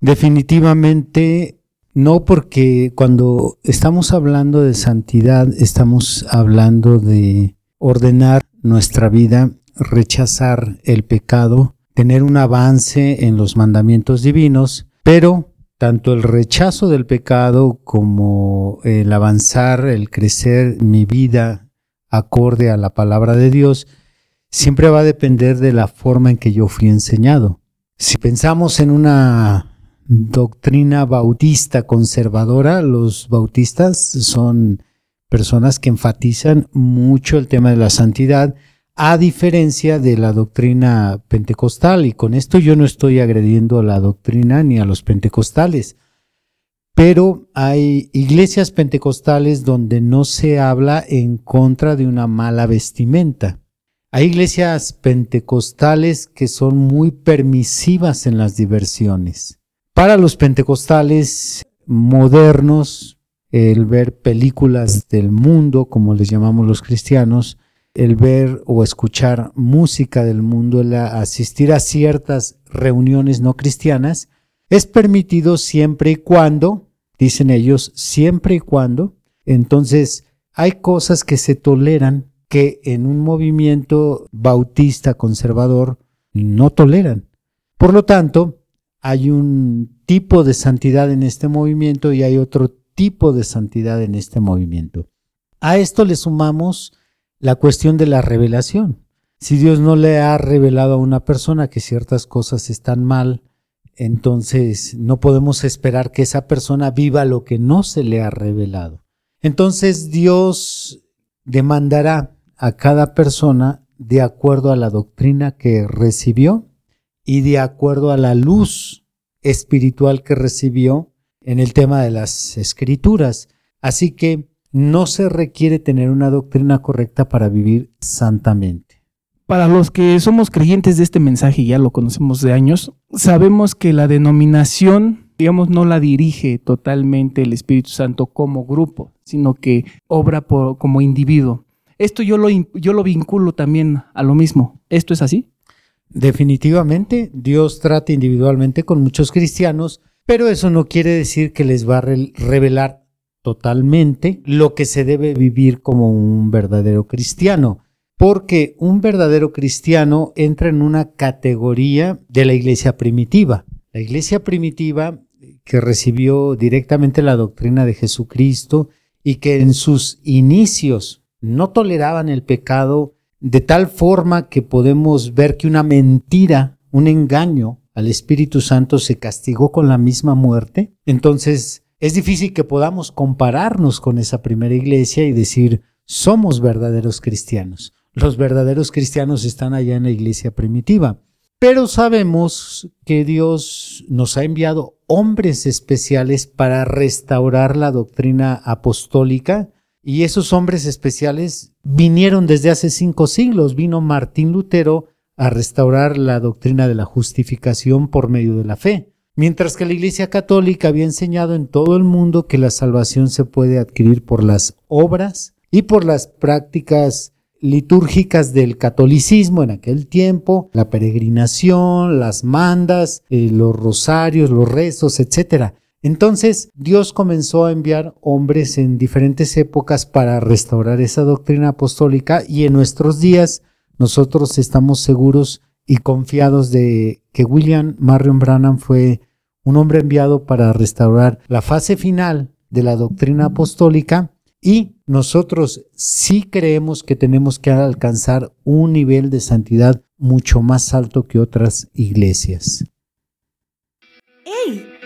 Definitivamente no, porque cuando estamos hablando de santidad, estamos hablando de ordenar nuestra vida, rechazar el pecado, tener un avance en los mandamientos divinos, pero tanto el rechazo del pecado como el avanzar, el crecer mi vida acorde a la palabra de Dios, siempre va a depender de la forma en que yo fui enseñado. Si pensamos en una doctrina bautista conservadora. Los bautistas son personas que enfatizan mucho el tema de la santidad, a diferencia de la doctrina pentecostal. Y con esto yo no estoy agrediendo a la doctrina ni a los pentecostales. Pero hay iglesias pentecostales donde no se habla en contra de una mala vestimenta. Hay iglesias pentecostales que son muy permisivas en las diversiones. Para los pentecostales modernos, el ver películas del mundo, como les llamamos los cristianos, el ver o escuchar música del mundo, el asistir a ciertas reuniones no cristianas, es permitido siempre y cuando, dicen ellos, siempre y cuando, entonces hay cosas que se toleran que en un movimiento bautista conservador no toleran. Por lo tanto, hay un tipo de santidad en este movimiento y hay otro tipo de santidad en este movimiento. A esto le sumamos la cuestión de la revelación. Si Dios no le ha revelado a una persona que ciertas cosas están mal, entonces no podemos esperar que esa persona viva lo que no se le ha revelado. Entonces Dios demandará a cada persona de acuerdo a la doctrina que recibió y de acuerdo a la luz espiritual que recibió en el tema de las escrituras. Así que no se requiere tener una doctrina correcta para vivir santamente. Para los que somos creyentes de este mensaje, ya lo conocemos de años, sabemos que la denominación, digamos, no la dirige totalmente el Espíritu Santo como grupo, sino que obra como individuo. Esto yo lo, yo lo vinculo también a lo mismo. ¿Esto es así? Definitivamente, Dios trata individualmente con muchos cristianos, pero eso no quiere decir que les va a revelar totalmente lo que se debe vivir como un verdadero cristiano, porque un verdadero cristiano entra en una categoría de la iglesia primitiva. La iglesia primitiva que recibió directamente la doctrina de Jesucristo y que en sus inicios no toleraban el pecado de tal forma que podemos ver que una mentira, un engaño al Espíritu Santo se castigó con la misma muerte, entonces es difícil que podamos compararnos con esa primera iglesia y decir, somos verdaderos cristianos. Los verdaderos cristianos están allá en la iglesia primitiva. Pero sabemos que Dios nos ha enviado hombres especiales para restaurar la doctrina apostólica y esos hombres especiales vinieron desde hace cinco siglos. Vino Martín Lutero a restaurar la doctrina de la justificación por medio de la fe. Mientras que la Iglesia Católica había enseñado en todo el mundo que la salvación se puede adquirir por las obras y por las prácticas litúrgicas del catolicismo en aquel tiempo, la peregrinación, las mandas, eh, los rosarios, los rezos, etc. Entonces Dios comenzó a enviar hombres en diferentes épocas para restaurar esa doctrina apostólica y en nuestros días nosotros estamos seguros y confiados de que William Marion Branham fue un hombre enviado para restaurar la fase final de la doctrina apostólica y nosotros sí creemos que tenemos que alcanzar un nivel de santidad mucho más alto que otras iglesias. ¡Hey!